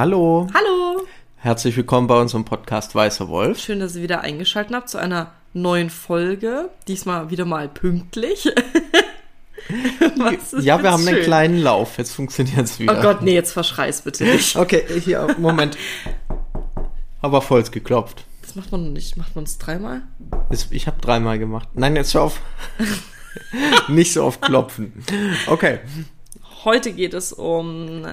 Hallo. Hallo. Herzlich willkommen bei unserem Podcast Weißer Wolf. Schön, dass ihr wieder eingeschaltet habt zu einer neuen Folge. Diesmal wieder mal pünktlich. ja, wir haben schön. einen kleinen Lauf. Jetzt funktioniert es wieder. Oh Gott, nee, jetzt verschreiß bitte nicht. Okay, hier, Moment. Aber voll geklopft. Das macht man nicht. Macht man es dreimal? Ich habe dreimal gemacht. Nein, jetzt schau auf. nicht so oft klopfen. Okay. Heute geht es um.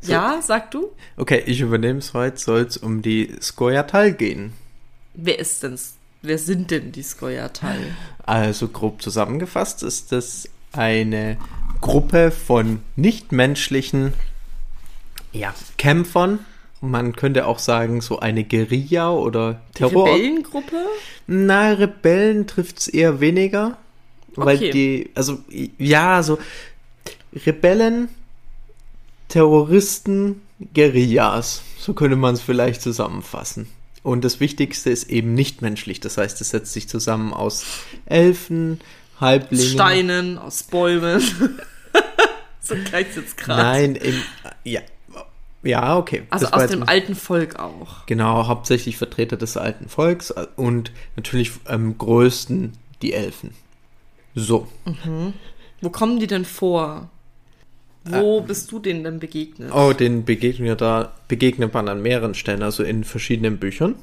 So. Ja, sag du? Okay, ich übernehme es heute. Soll es um die Skoyatal gehen. Wer ist denn? Wer sind denn die Skoyatal? Also grob zusammengefasst ist das eine Gruppe von nichtmenschlichen ja, Kämpfern. Man könnte auch sagen, so eine Guerilla oder Terror. Die Rebellengruppe? Na, Rebellen trifft es eher weniger. Weil okay. die, also, ja, so Rebellen, Terroristen, Guerillas. So könnte man es vielleicht zusammenfassen. Und das Wichtigste ist eben nicht menschlich. Das heißt, es setzt sich zusammen aus Elfen, Halblingen. Steinen, aus Bäumen. so gleich jetzt gerade. Nein, im, ja. Ja, okay. Also das aus dem alten Volk auch. Genau, hauptsächlich Vertreter des alten Volks und natürlich am größten die Elfen. So. Mhm. Wo kommen die denn vor? Wo äh, bist du denen denn begegnet? Oh, den begegnen ja da, begegnet man an mehreren Stellen, also in verschiedenen Büchern.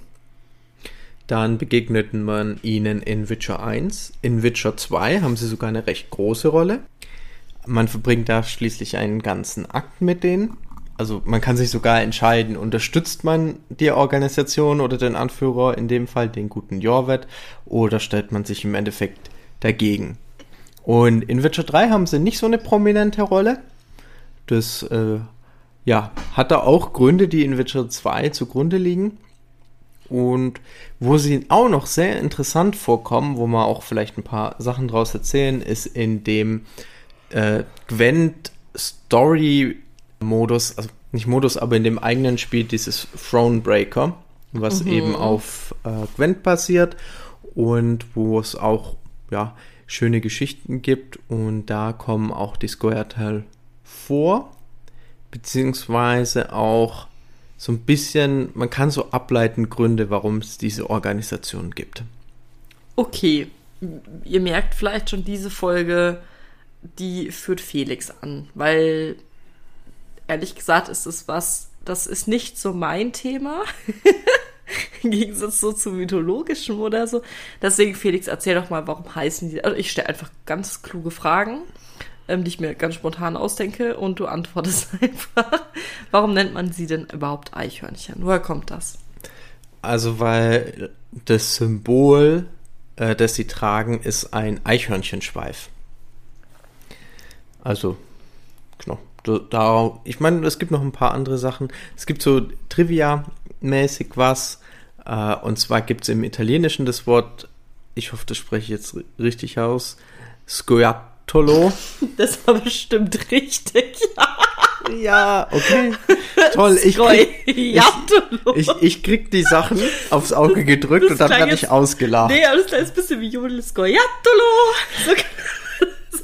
Dann begegneten man ihnen in Witcher 1. In Witcher 2 haben sie sogar eine recht große Rolle. Man verbringt da schließlich einen ganzen Akt mit denen. Also man kann sich sogar entscheiden, unterstützt man die Organisation oder den Anführer, in dem Fall den guten Jorvet, oder stellt man sich im Endeffekt dagegen. Und in Witcher 3 haben sie nicht so eine prominente Rolle. Das äh, ja, hat da auch Gründe, die in Witcher 2 zugrunde liegen. Und wo sie auch noch sehr interessant vorkommen, wo man auch vielleicht ein paar Sachen draus erzählen, ist in dem äh, Gwent Story Modus, also nicht Modus, aber in dem eigenen Spiel dieses Thronebreaker, was mhm. eben auf äh, Gwent basiert und wo es auch ja schöne Geschichten gibt und da kommen auch die Square vor, beziehungsweise auch so ein bisschen, man kann so ableiten Gründe, warum es diese Organisation gibt. Okay, ihr merkt vielleicht schon diese Folge, die führt Felix an, weil ehrlich gesagt ist es was, das ist nicht so mein Thema. Im Gegensatz so zu mythologischem oder so. Deswegen, Felix, erzähl doch mal, warum heißen die. Also ich stelle einfach ganz kluge Fragen ähm, die ich mir ganz spontan ausdenke und du antwortest einfach. Warum nennt man sie denn überhaupt Eichhörnchen? Woher kommt das? Also, weil das Symbol, äh, das sie tragen, ist ein Eichhörnchenschweif. Also, genau. Da, ich meine, es gibt noch ein paar andere Sachen. Es gibt so Trivia-mäßig was. Äh, und zwar gibt es im Italienischen das Wort, ich hoffe, das spreche ich jetzt richtig aus, Scoiattolo Tolo. Das war bestimmt richtig. ja, okay. Toll. Ich krieg, ich, ich, ich, krieg die Sachen aufs Auge gedrückt das und dann werde ich ausgelacht. Nee, aber das ist ein bisschen wie Jodel Skoiattolo. So,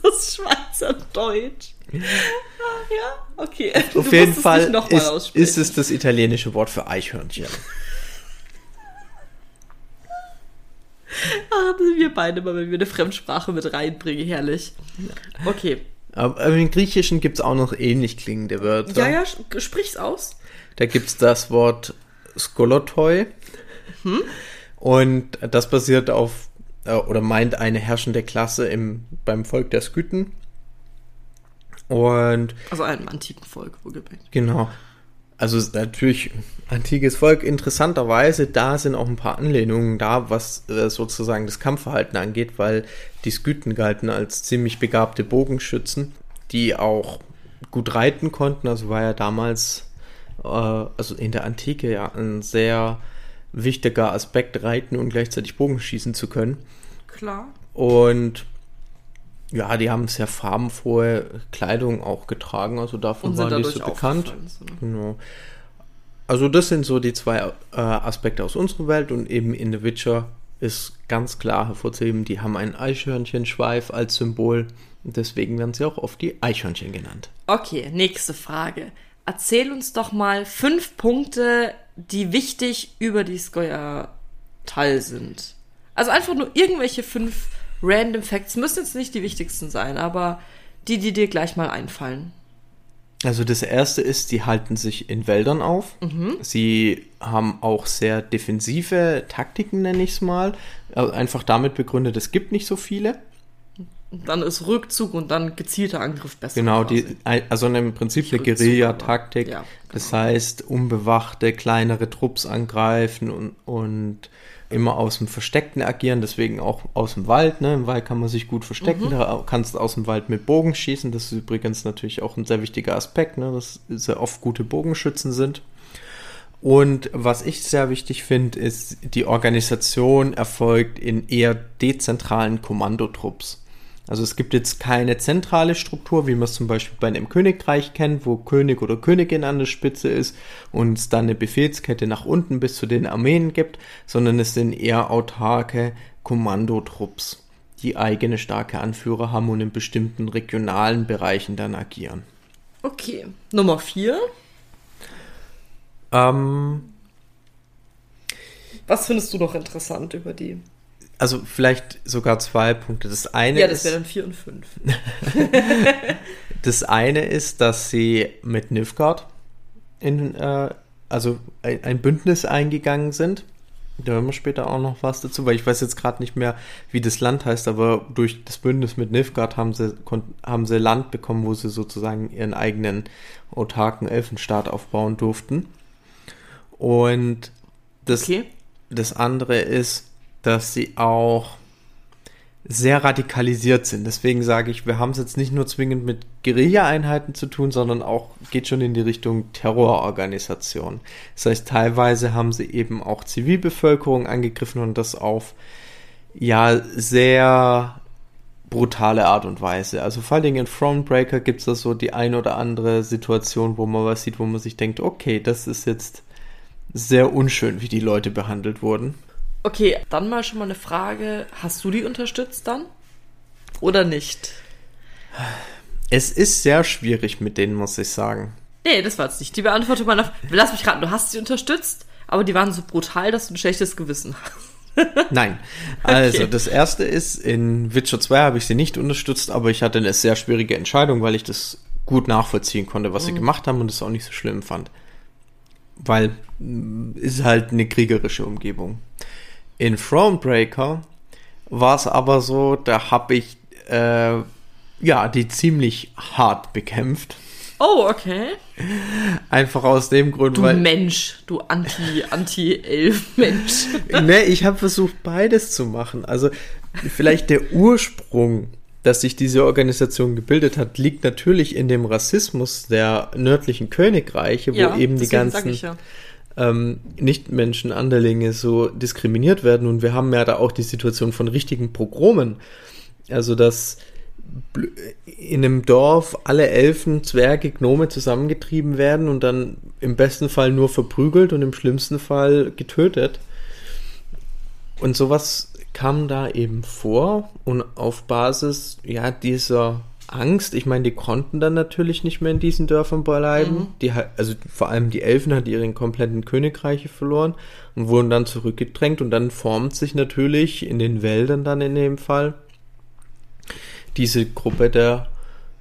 so ist Schweizerdeutsch. Ja, okay. Auf du jeden Fall ist, ist es das italienische Wort für Eichhörnchen. Ach, wir beide mal, wenn wir eine Fremdsprache mit reinbringen, herrlich. Okay. Aber im Griechischen gibt es auch noch ähnlich klingende Wörter. Ja, ja, sprich's aus. Da gibt es das Wort Skolotoi. Hm? Und das basiert auf, äh, oder meint eine herrschende Klasse im, beim Volk der Skythen. Und. Also einem antiken Volk, wohlgemerkt. Genau. Also natürlich antikes Volk. Interessanterweise, da sind auch ein paar Anlehnungen da, was äh, sozusagen das Kampfverhalten angeht, weil die Skythen galten als ziemlich begabte Bogenschützen, die auch gut reiten konnten. Also war ja damals, äh, also in der Antike ja ein sehr wichtiger Aspekt, reiten und gleichzeitig Bogenschießen zu können. Klar. Und ja, die haben sehr farbenfrohe Kleidung auch getragen, also davon waren die so bekannt. Ne? Genau. Also das sind so die zwei äh, Aspekte aus unserer Welt und eben in The Witcher ist ganz klar hervorzuheben, die haben einen Eichhörnchenschweif als Symbol und deswegen werden sie auch oft die Eichhörnchen genannt. Okay, nächste Frage. erzähl uns doch mal fünf Punkte, die wichtig über die Skoya-Tal sind. Also einfach nur irgendwelche fünf random Facts. Müssen jetzt nicht die wichtigsten sein, aber die, die dir gleich mal einfallen. Also das erste ist, die halten sich in Wäldern auf. Mhm. Sie haben auch sehr defensive Taktiken, nenne ich es mal. Also einfach damit begründet, es gibt nicht so viele. Dann ist Rückzug und dann gezielter Angriff besser. Genau, die, also im Prinzip eine Guerilla-Taktik. Ja, genau. Das heißt, unbewachte, kleinere Trupps angreifen und, und immer aus dem Versteckten agieren, deswegen auch aus dem Wald. Ne? Im Wald kann man sich gut verstecken, mhm. da kannst du aus dem Wald mit Bogen schießen. Das ist übrigens natürlich auch ein sehr wichtiger Aspekt, ne? dass sehr oft gute Bogenschützen sind. Und was ich sehr wichtig finde, ist, die Organisation erfolgt in eher dezentralen Kommandotrupps. Also es gibt jetzt keine zentrale Struktur, wie man es zum Beispiel bei einem Königreich kennt, wo König oder Königin an der Spitze ist und es dann eine Befehlskette nach unten bis zu den Armeen gibt, sondern es sind eher autarke Kommandotrupps, die eigene starke Anführer haben und in bestimmten regionalen Bereichen dann agieren. Okay, Nummer vier. Ähm, Was findest du noch interessant über die? Also vielleicht sogar zwei Punkte. Das eine Ja, das wäre dann vier und fünf. das eine ist, dass sie mit Nilfgaard in, äh, also ein, ein, Bündnis eingegangen sind. Da hören wir später auch noch was dazu, weil ich weiß jetzt gerade nicht mehr, wie das Land heißt, aber durch das Bündnis mit Nilfgaard haben sie, haben sie Land bekommen, wo sie sozusagen ihren eigenen autarken Elfenstaat aufbauen durften. Und das, okay. das andere ist, dass sie auch sehr radikalisiert sind. Deswegen sage ich, wir haben es jetzt nicht nur zwingend mit Guerilla-Einheiten zu tun, sondern auch geht schon in die Richtung Terrororganisation. Das heißt, teilweise haben sie eben auch Zivilbevölkerung angegriffen und das auf ja sehr brutale Art und Weise. Also vor allen Dingen in Thronebreaker gibt es da so die ein oder andere Situation, wo man was sieht, wo man sich denkt, okay, das ist jetzt sehr unschön, wie die Leute behandelt wurden. Okay, dann mal schon mal eine Frage. Hast du die unterstützt dann? Oder nicht? Es ist sehr schwierig mit denen, muss ich sagen. Nee, das war jetzt nicht die Beantwortung meiner. Lass mich raten, du hast sie unterstützt, aber die waren so brutal, dass du ein schlechtes Gewissen hast. Nein. Also, okay. das erste ist, in Witcher 2 habe ich sie nicht unterstützt, aber ich hatte eine sehr schwierige Entscheidung, weil ich das gut nachvollziehen konnte, was mhm. sie gemacht haben und es auch nicht so schlimm fand. Weil es ist halt eine kriegerische Umgebung. In Thronebreaker war es aber so, da habe ich äh, ja die ziemlich hart bekämpft. Oh, okay. Einfach aus dem Grund, du weil. Du Mensch, du Anti, Anti-Elf-Mensch. ne, ich habe versucht, beides zu machen. Also, vielleicht der Ursprung, dass sich diese Organisation gebildet hat, liegt natürlich in dem Rassismus der nördlichen Königreiche, wo ja, eben die ganzen. Ja ähm, Nichtmenschen, Anderlinge so diskriminiert werden. Und wir haben ja da auch die Situation von richtigen Pogromen. Also, dass in einem Dorf alle Elfen, Zwerge, Gnome zusammengetrieben werden und dann im besten Fall nur verprügelt und im schlimmsten Fall getötet. Und sowas kam da eben vor und auf Basis ja dieser Angst. Ich meine, die konnten dann natürlich nicht mehr in diesen Dörfern bleiben. Mhm. Die, also vor allem die Elfen hatten ihren kompletten Königreiche verloren und wurden dann zurückgedrängt und dann formt sich natürlich in den Wäldern dann in dem Fall diese Gruppe der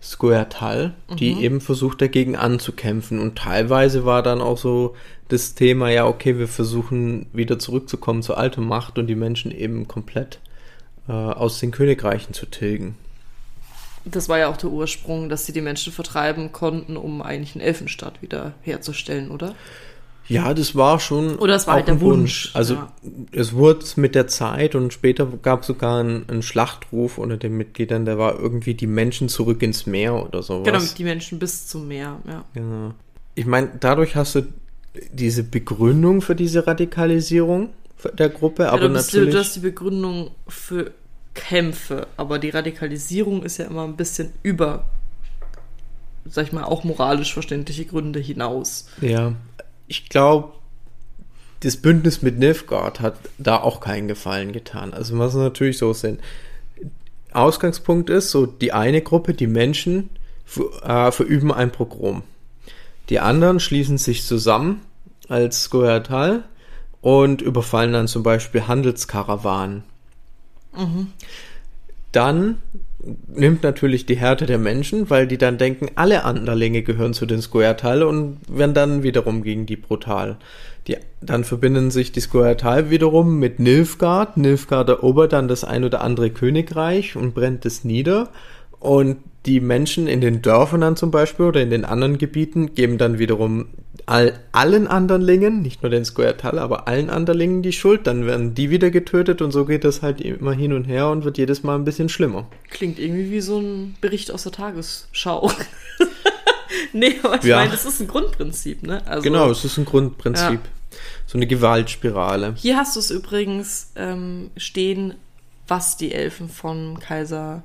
Squirtal, die mhm. eben versucht dagegen anzukämpfen und teilweise war dann auch so das Thema, ja okay, wir versuchen wieder zurückzukommen zur alten Macht und die Menschen eben komplett äh, aus den Königreichen zu tilgen. Das war ja auch der Ursprung, dass sie die Menschen vertreiben konnten, um eigentlich einen Elfenstaat wieder herzustellen, oder? Ja, das war schon Oder es war halt der Wunsch. Wunsch. Also ja. es wurde mit der Zeit und später gab es sogar einen, einen, Schlachtruf unter den Mitgliedern, der war irgendwie die Menschen zurück ins Meer oder sowas. Genau, die Menschen bis zum Meer, ja. Genau. Ich meine, dadurch hast du diese Begründung für diese Radikalisierung der Gruppe, ja, aber natürlich... Du, du hast die Begründung für Kämpfe, aber die Radikalisierung ist ja immer ein bisschen über, sag ich mal, auch moralisch verständliche Gründe hinaus. Ja, ich glaube, das Bündnis mit Nilfgaard hat da auch keinen Gefallen getan. Also was natürlich so sind. Ausgangspunkt ist, so die eine Gruppe, die Menschen, äh, verüben ein Pogrom. Die anderen schließen sich zusammen als Skoyatal und überfallen dann zum Beispiel Handelskarawanen. Dann nimmt natürlich die Härte der Menschen, weil die dann denken, alle Anderlinge gehören zu den Skoyatal und werden dann wiederum gegen die brutal. Die, dann verbinden sich die Skoyatal wiederum mit Nilfgaard. Nilfgaard erobert dann das ein oder andere Königreich und brennt es nieder. Und die Menschen in den Dörfern dann zum Beispiel oder in den anderen Gebieten geben dann wiederum all, allen Anderlingen, nicht nur den Square aber allen Anderlingen die Schuld. Dann werden die wieder getötet und so geht das halt immer hin und her und wird jedes Mal ein bisschen schlimmer. Klingt irgendwie wie so ein Bericht aus der Tagesschau. nee, aber ich Ja. meine, das ist ein Grundprinzip, ne? Also, genau, es ist ein Grundprinzip. Ja. So eine Gewaltspirale. Hier hast du es übrigens ähm, stehen, was die Elfen von Kaiser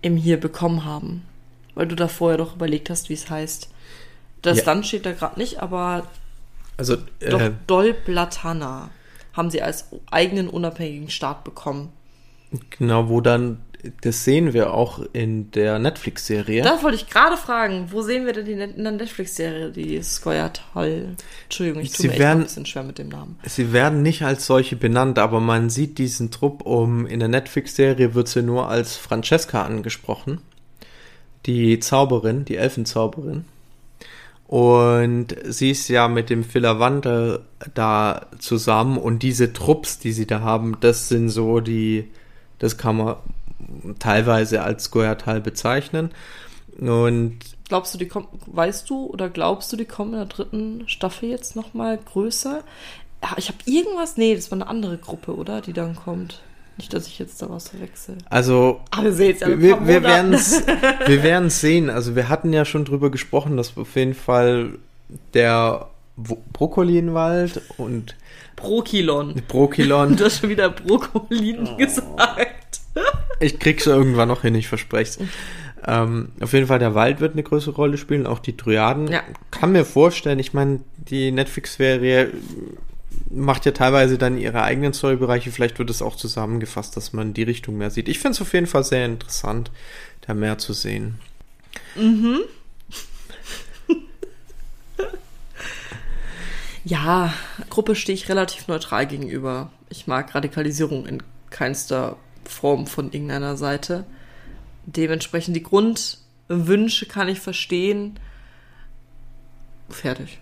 im hier bekommen haben. Weil du da vorher doch überlegt hast, wie es heißt. Das Ja. Land steht da gerade nicht, aber Also, doch äh, Dolblatana haben sie als eigenen unabhängigen Staat bekommen. genau, wo dann, das sehen wir auch in der Netflix-Serie. Da wollte ich gerade fragen, wo sehen wir denn die in der Netflix-Serie, die Skoyatal? Entschuldigung, ich tue Sie mir werden- ein bisschen schwer mit dem Namen. Sie werden nicht als solche benannt, aber man sieht diesen Trupp um. In der Netflix-Serie wird sie nur als Francesca angesprochen. Die Zauberin, die Elfenzauberin. Und sie ist ja mit dem Philawander da zusammen und diese Trupps, die sie da haben, das sind so die, das kann man teilweise als Goyatal bezeichnen. Und Glaubst du, die kommen, weißt du oder glaubst du, die kommen in der dritten Staffel jetzt nochmal größer? Ich habe irgendwas, nee, das war eine andere Gruppe, oder? Die dann kommt. Nicht, dass ich jetzt da was verwechsel. also Ah, wir wir, wir werden es wir werden's sehen. Also wir hatten ja schon drüber gesprochen, dass auf jeden Fall der Brokkolinwald und Prokilon. Brokilon, Du hast schon wieder Brokolin gesagt. ich krieg's irgendwann noch hin, ich verspreche es. Ähm, auf jeden Fall der Wald wird eine größere Rolle spielen, auch die Dryaden. Ja. Kann mir vorstellen, ich meine, die Netflix-Serie macht ja teilweise dann ihre eigenen Storybereiche, vielleicht wird es auch zusammengefasst, dass man die Richtung mehr sieht. Ich finde es auf jeden Fall sehr interessant, da mehr zu sehen. Ja, Gruppe stehe ich relativ neutral gegenüber. Ich mag Radikalisierung in keinster Form von irgendeiner Seite. Dementsprechend die Grundwünsche kann ich verstehen. Fertig.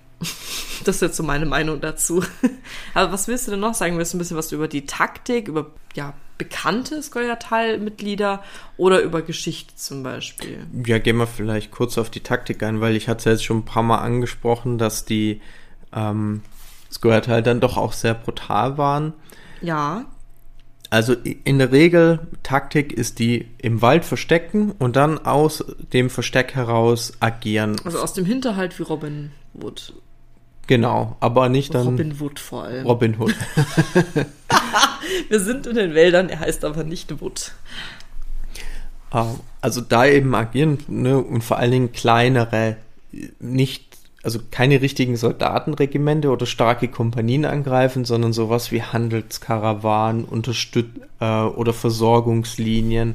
Das ist jetzt so meine Meinung dazu. Aber was willst du denn noch sagen? Willst du ein bisschen was über die Taktik, über ja, bekannte Skoyatal-Mitglieder oder über Geschichte zum Beispiel? Ja, gehen wir vielleicht kurz auf die Taktik ein, weil ich hatte es jetzt schon ein paar Mal angesprochen, dass die ähm, halt dann doch auch sehr brutal waren. Ja, Also in der Regel, Taktik ist die im Wald verstecken und dann aus dem Versteck heraus agieren. also aus dem Hinterhalt wie Robin Wood. Genau, aber nicht dann Robin, Robin Wood vor allem. Hood. Wir sind in den Wäldern, er heißt aber nicht Wood. Ähm, also da eben agieren ne, und vor allen Dingen kleinere, nicht, also keine richtigen Soldatenregimente oder starke Kompanien angreifen, sondern sowas wie Handelskarawanen, Unterstüt äh, oder Versorgungslinien,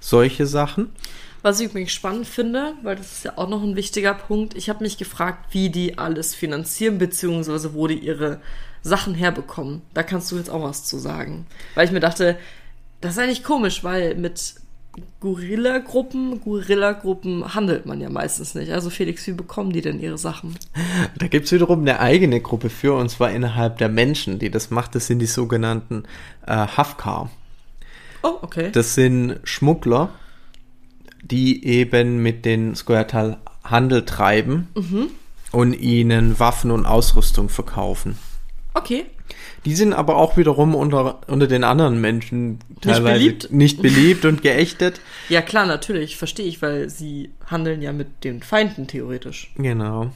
solche Sachen. Was ich übrigens spannend finde, weil das ist ja auch noch ein wichtiger Punkt, ich habe mich gefragt, wie die alles finanzieren, beziehungsweise wo die ihre Sachen herbekommen. Da kannst du jetzt auch was zu sagen. Weil ich mir dachte, das ist eigentlich komisch, weil mit Guerilla-Gruppen, Guerilla-Gruppen handelt man ja meistens nicht. Also Felix, wie bekommen die denn ihre Sachen? Da gibt's wiederum eine eigene Gruppe für, und zwar innerhalb der Menschen, die das macht. Das sind die sogenannten äh, Hafkar. Oh, okay. Das sind Schmuggler, die eben mit den Skoyatal Handel treiben und ihnen Waffen und Ausrüstung verkaufen. okay. Die sind aber auch wiederum unter, unter den anderen Menschen teilweise beliebt? nicht beliebt und geächtet. Ja, klar, natürlich, verstehe ich, weil sie handeln ja mit den Feinden theoretisch. Genau.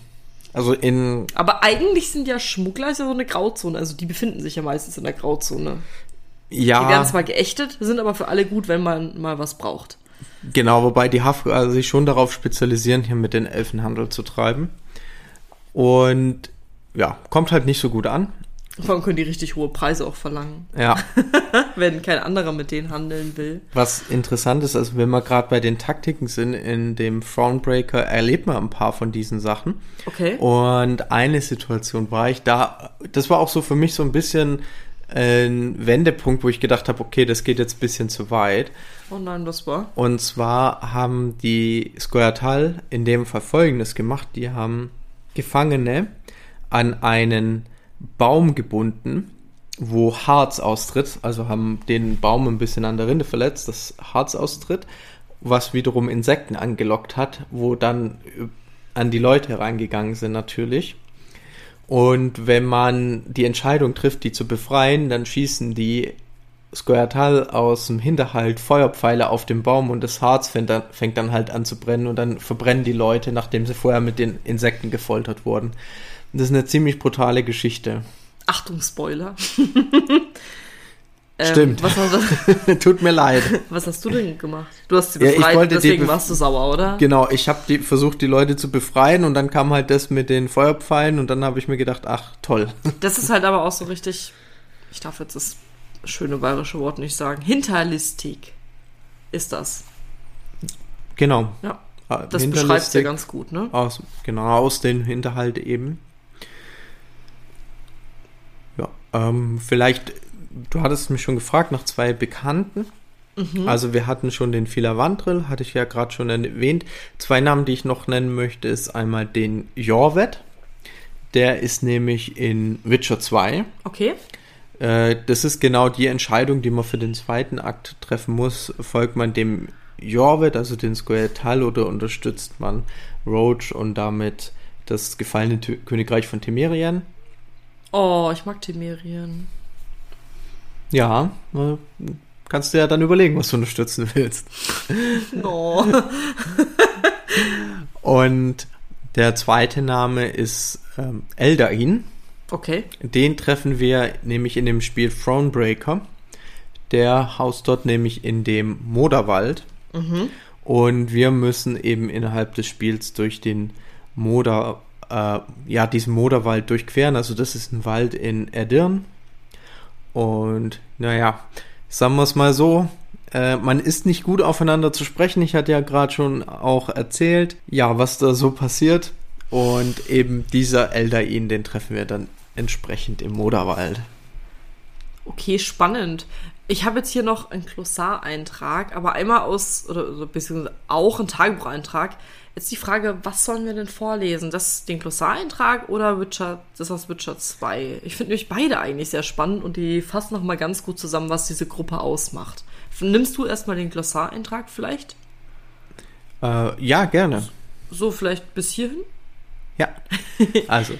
Also in, Aber eigentlich sind ja Schmuggler ist ja so eine Grauzone. Also die befinden sich ja meistens in der Grauzone. Die werden ja, zwar geächtet, sind aber für alle gut, wenn man mal was braucht. Genau, wobei die Hafka sich schon darauf spezialisieren, hier mit den Elfenhandel zu treiben. Und ja, kommt halt nicht so gut an. Vor allem können die richtig hohe Preise auch verlangen, Ja. wenn kein anderer mit denen handeln will. Was interessant ist, also wenn wir gerade bei den Taktiken sind, in dem Thronebreaker erlebt man ein paar von diesen Sachen. Okay. Und eine Situation war ich da, das war auch so für mich so ein bisschen ein Wendepunkt, wo ich gedacht habe, okay, das geht jetzt ein bisschen zu weit. Oh nein, das war. Und zwar haben die Skoyatal in dem Fall Folgendes gemacht. Die haben Gefangene an einen Baum gebunden, wo Harz austritt. Also haben den Baum ein bisschen an der Rinde verletzt, das Harz austritt, was wiederum Insekten angelockt hat, wo dann an die Leute herangegangen sind natürlich. Und wenn man die Entscheidung trifft, die zu befreien, dann schießen die Skoyatal aus dem Hinterhalt Feuerpfeile auf den Baum und das Harz fängt dann, fängt dann halt an zu brennen und dann verbrennen die Leute, nachdem sie vorher mit den Insekten gefoltert wurden. Und das ist eine ziemlich brutale Geschichte. Achtung, Spoiler. Stimmt. Ähm, was, hast, Tut mir leid. was hast du denn gemacht? Du hast sie Ja, befreit, die deswegen warst du sauer, oder? Genau, ich habe versucht, die Leute zu befreien und dann kam halt das mit den Feuerpfeilen und dann habe ich mir gedacht, ach toll. Das ist halt aber auch so richtig, ich darf jetzt das schöne bayerische Wort nicht sagen, hinterlistig ist das. Genau. Ja, Ah, das beschreibt ja ganz gut, ne? Aus, genau, aus den Hinterhalt eben. Ja, ähm, vielleicht, du hattest mich schon gefragt nach zwei Bekannten. Also wir hatten schon den Filavandril, hatte ich ja gerade schon erwähnt. Zwei Namen, die ich noch nennen möchte, ist einmal den Jorvet. Der ist nämlich in Witcher 2. Okay. Äh, das ist genau die Entscheidung, die man für den zweiten Akt treffen muss. Folgt man dem Jorvet, also den Squirtal, oder unterstützt man Roach und damit das gefallene Tö- Königreich von Temerien? Oh, ich mag Temerien. Ja, äh, kannst du ja dann überlegen, was du unterstützen willst. Oh. Und der zweite Name ist ähm, Eldain. Okay. Den treffen wir nämlich in dem Spiel Thronebreaker. Der haust dort nämlich in dem Moderwald. Und wir müssen eben innerhalb des Spiels durch den Moder, äh, ja, diesen Moderwald durchqueren. Also das ist ein Wald in Erdirn. Und naja, sagen wir es mal so, äh, man ist nicht gut aufeinander zu sprechen. Ich hatte ja gerade schon auch erzählt, ja, was da so passiert. Und eben dieser Eldain, den treffen wir dann entsprechend im Moderwald. Okay, spannend. Ich habe jetzt hier noch einen Glossar-Eintrag, aber einmal aus, oder beziehungsweise auch einen Tagebucheintrag. Jetzt die Frage, was sollen wir denn vorlesen? Das den Glossar-Eintrag oder Witcher, das aus Witcher 2? Ich finde nämlich beide eigentlich sehr spannend und die fassen nochmal ganz gut zusammen, was diese Gruppe ausmacht. Nimmst du erstmal den Glossar-Eintrag vielleicht? Äh, ja, gerne. So vielleicht bis hierhin? Ja. Also,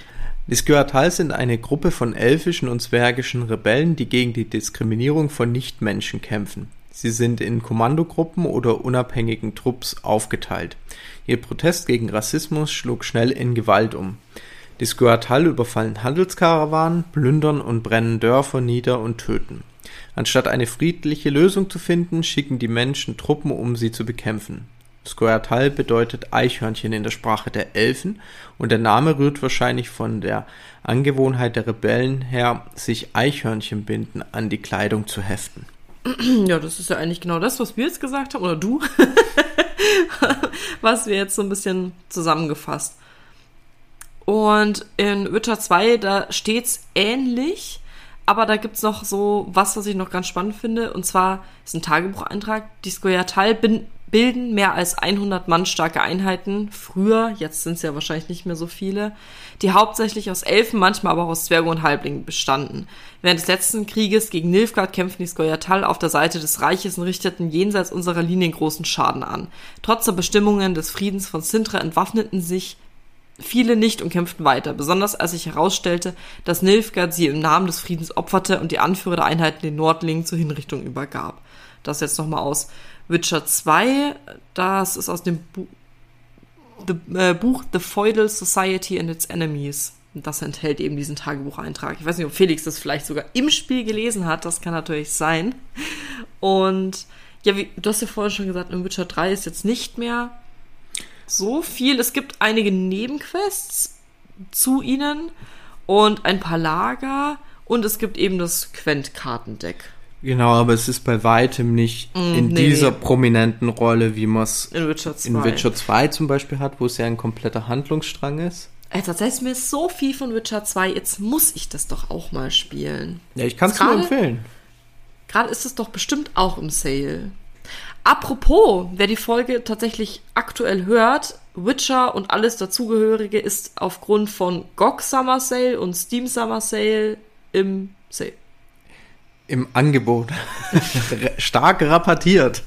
die Skyoatal sind eine Gruppe von elfischen und zwergischen Rebellen, die gegen die Diskriminierung von Nichtmenschen kämpfen. Sie sind in Kommandogruppen oder unabhängigen Trupps aufgeteilt. Ihr Protest gegen Rassismus schlug schnell in Gewalt um. Die Skyoatal überfallen Handelskarawanen, plündern und brennen Dörfer nieder und töten. Anstatt eine friedliche Lösung zu finden, schicken die Menschen Truppen, um sie zu bekämpfen. Skoyatal bedeutet Eichhörnchen in der Sprache der Elfen und der Name rührt wahrscheinlich von der Angewohnheit der Rebellen her, sich Eichhörnchenbinden an die Kleidung zu heften. Ja, das ist ja eigentlich genau das, was wir jetzt gesagt haben, oder du, was wir jetzt so ein bisschen zusammengefasst. Und in Witcher 2, da steht's ähnlich, aber da gibt's noch so was, was ich noch ganz spannend finde, und zwar ist ein Tagebucheintrag, die Skoyatal bin- bilden mehr als 100 Mann starke Einheiten, früher, jetzt sind es ja wahrscheinlich nicht mehr so viele, die hauptsächlich aus Elfen, manchmal aber auch aus Zwergen und Halblingen bestanden. Während des letzten Krieges gegen Nilfgaard kämpften die Skoyatal auf der Seite des Reiches und richteten jenseits unserer Linien großen Schaden an. Trotz der Bestimmungen des Friedens von Sintra entwaffneten sich viele nicht und kämpften weiter, besonders als sich herausstellte, dass Nilfgaard sie im Namen des Friedens opferte und die Anführer der Einheiten den Nordlingen zur Hinrichtung übergab. Das jetzt nochmal aus Witcher 2, das ist aus dem Bu The, äh, Buch The Feudal Society and Its Enemies. Und das enthält eben diesen Tagebucheintrag. Ich weiß nicht, ob Felix das vielleicht sogar im Spiel gelesen hat, das kann natürlich sein. Und ja, wie, du hast ja vorhin schon gesagt, in Witcher 3 ist jetzt nicht mehr so viel. Es gibt einige Nebenquests zu ihnen und ein paar Lager Und es gibt eben das Quent-Kartendeck. Genau, aber es ist bei weitem nicht Mm, in nee, dieser nee. prominenten Rolle, wie man es In Witcher 2. in Witcher 2 zum Beispiel hat, wo es ja ein kompletter Handlungsstrang ist. Ey, tatsächlich mir ist so viel von Witcher 2, jetzt muss ich das doch auch mal spielen. Ja, ich kann es nur empfehlen. Gerade ist es doch bestimmt auch im Sale. Apropos, wer die Folge tatsächlich aktuell hört, Witcher und alles dazugehörige ist aufgrund von GOG Summer Sale und Steam Summer Sale im Sale. Im Angebot. Stark rabattiert.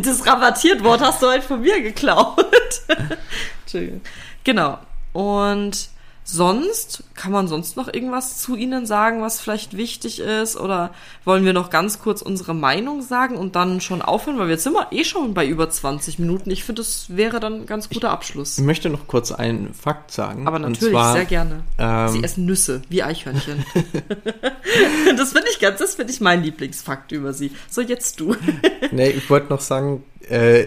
Das rabattiert Wort hast du halt von mir geklaut. Entschuldigung. Genau. Und sonst, kann man sonst noch irgendwas zu Ihnen sagen, was vielleicht wichtig ist? Oder wollen wir noch ganz kurz unsere Meinung sagen und dann schon aufhören? Weil jetzt sind wir eh schon bei über 20 Minuten. Ich finde, das wäre dann ein ganz guter Abschluss. Ich möchte noch kurz einen Fakt sagen. Aber natürlich, zwar, sehr gerne. ähm, Sie essen Nüsse, wie Eichhörnchen. das finde ich ganz, das finde ich mein Lieblingsfakt über sie. So, jetzt du. Nee, ich wollte noch sagen, äh,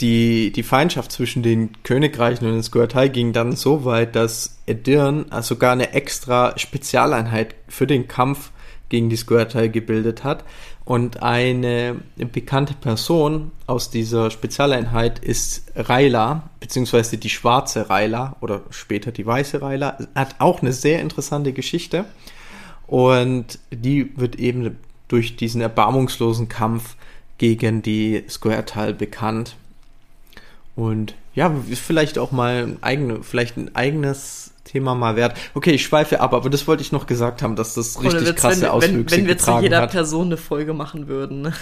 die, die Feindschaft zwischen den Königreichen und den Squirtai ging dann so weit, dass Edirn also sogar eine extra Spezialeinheit für den Kampf gegen die Squirtai gebildet hat. Und eine bekannte Person aus dieser Spezialeinheit ist Raila, beziehungsweise die schwarze Raila oder später die weiße Raila. Hat auch eine sehr interessante Geschichte. Und die wird eben durch diesen erbarmungslosen Kampf gegen die Square-Tal bekannt. Und ja, ist vielleicht auch mal ein, eigene, vielleicht ein eigenes Thema mal wert. Okay, ich schweife ab, aber das wollte ich noch gesagt haben, dass das richtig krasse wenn, wenn, Auswüchse wenn wir zu jeder hat. Person eine Folge machen würden. Ne?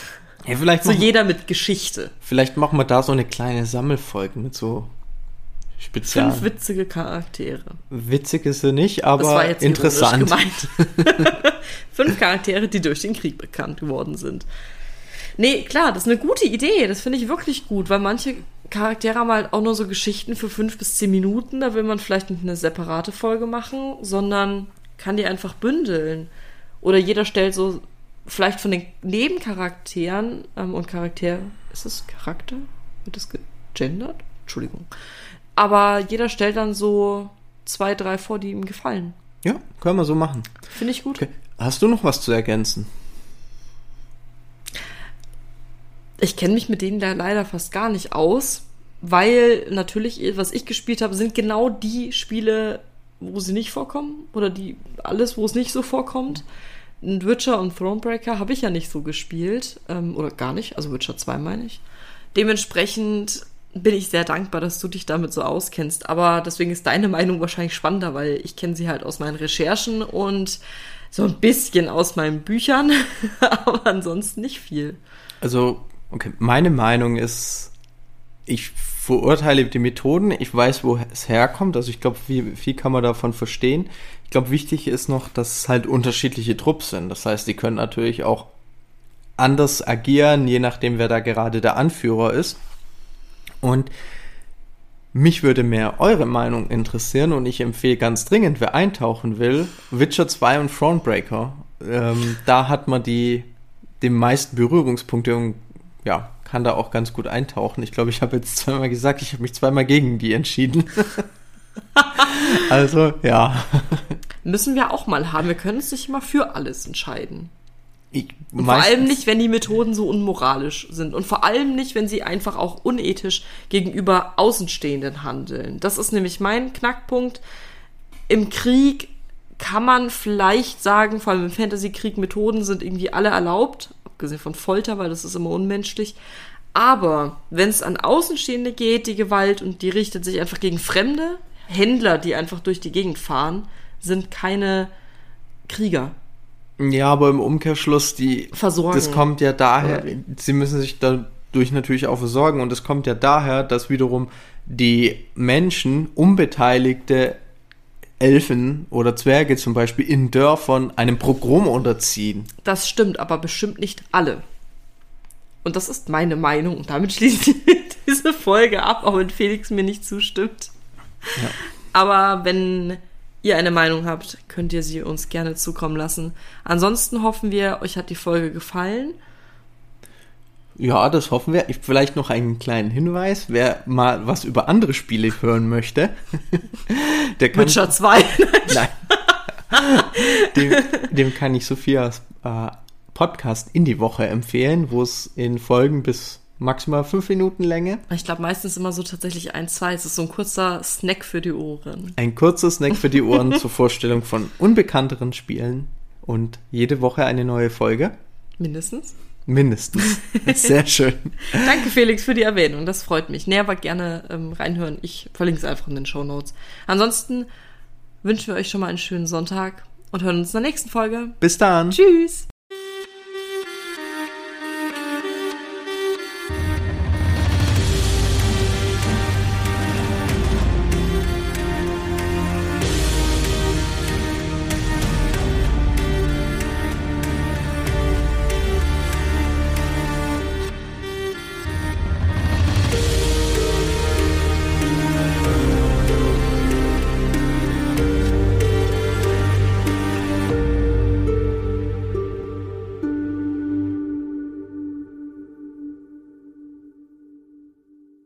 Ja, vielleicht, So machen, jeder mit Geschichte. vielleicht machen wir da so eine kleine Sammelfolge mit so spezial. Fünf witzige Charaktere. Witzig ist sie nicht, Das aber war jetzt interessant. gemeint. Fünf Charaktere, die durch den Krieg bekannt geworden sind. Nee, klar, das ist eine gute Idee. Das finde ich wirklich gut, weil manche Charaktere haben halt auch nur so Geschichten für fünf bis zehn Minuten. Da will man vielleicht nicht eine separate Folge machen, sondern kann die einfach bündeln. Oder jeder stellt so vielleicht von den Nebencharakteren ähm, und Charakter. Ist das Charakter? Wird das gegendert? Entschuldigung. Aber jeder stellt dann so zwei, drei vor, die ihm gefallen. Ja, können wir so machen. Finde ich gut. Okay. Hast du noch was zu ergänzen? Ich kenne mich mit denen da leider fast gar nicht aus, weil natürlich, was ich gespielt habe, sind genau die Spiele, wo sie nicht vorkommen oder die alles, wo es nicht so vorkommt. Witcher und Thronebreaker habe ich ja nicht so gespielt ähm, oder gar nicht, also Witcher 2 meine ich. Dementsprechend bin ich sehr dankbar, dass du dich damit so auskennst. Aber deswegen ist deine Meinung wahrscheinlich spannender, weil ich kenne sie halt aus meinen Recherchen und so ein bisschen aus meinen Büchern, aber ansonsten nicht viel. Also, okay, meine Meinung ist, ich verurteile die Methoden, ich weiß, wo es herkommt, also ich glaube, wie viel kann man davon verstehen. Ich glaube, wichtig ist noch, dass es halt unterschiedliche Trupps sind. Das heißt, die können natürlich auch anders agieren, je nachdem, wer da gerade der Anführer ist. Und mich würde mehr eure Meinung interessieren und ich empfehle ganz dringend, wer eintauchen will, Witcher 2 und Thronebreaker. Ähm, da hat man die, die meisten Berührungspunkte und ja, kann da auch ganz gut eintauchen. Ich glaube, ich habe jetzt zweimal gesagt, ich habe mich zweimal gegen die entschieden. also, ja. Müssen wir auch mal haben. Wir können uns nicht immer für alles entscheiden. Ich, vor allem nicht, wenn die Methoden so unmoralisch sind. Und vor allem nicht, wenn sie einfach auch unethisch gegenüber Außenstehenden handeln. Das ist nämlich mein Knackpunkt. Im Krieg kann man vielleicht sagen, vor allem im Fantasy-Krieg, Methoden sind irgendwie alle erlaubt. Abgesehen von Folter, weil das ist immer unmenschlich. Aber wenn es an Außenstehende geht, die Gewalt, und die richtet sich einfach gegen Fremde, Händler, die einfach durch die Gegend fahren, sind keine Krieger. Ja, aber im Umkehrschluss, die, Versorgen. das kommt ja daher, Oder sie müssen sich dadurch natürlich auch versorgen und es kommt ja daher, dass wiederum die Menschen, unbeteiligte Elfen oder Zwerge zum Beispiel in Dörfern einem Pogrom unterziehen. Das stimmt, aber bestimmt nicht alle. Und das ist meine Meinung. Und damit schließe ich diese Folge ab, auch wenn Felix mir nicht zustimmt. Ja. Aber wenn ihr eine Meinung habt, könnt ihr sie uns gerne zukommen lassen. Ansonsten hoffen wir, euch hat die Folge gefallen. Ja, das hoffen wir. Ich, vielleicht noch einen kleinen Hinweis. Wer mal was über andere Spiele hören möchte, der kann. Witcher 2. Nein. dem, dem kann ich Sophias äh, Podcast in die Woche empfehlen, wo es in Folgen bis maximal fünf Minuten Länge. Ich glaube meistens immer so tatsächlich ein, zwei. Es ist so ein kurzer Snack für die Ohren. Ein kurzer Snack für die Ohren zur Vorstellung von unbekannteren Spielen und jede Woche eine neue Folge. Mindestens. Mindestens. Sehr schön. Danke, Felix, für die Erwähnung. Das freut mich. Nee, aber gerne ähm, reinhören. Ich verlinke es einfach in den Show Notes. Ansonsten wünschen wir euch schon mal einen schönen Sonntag und hören uns in der nächsten Folge. Bis dann. Tschüss.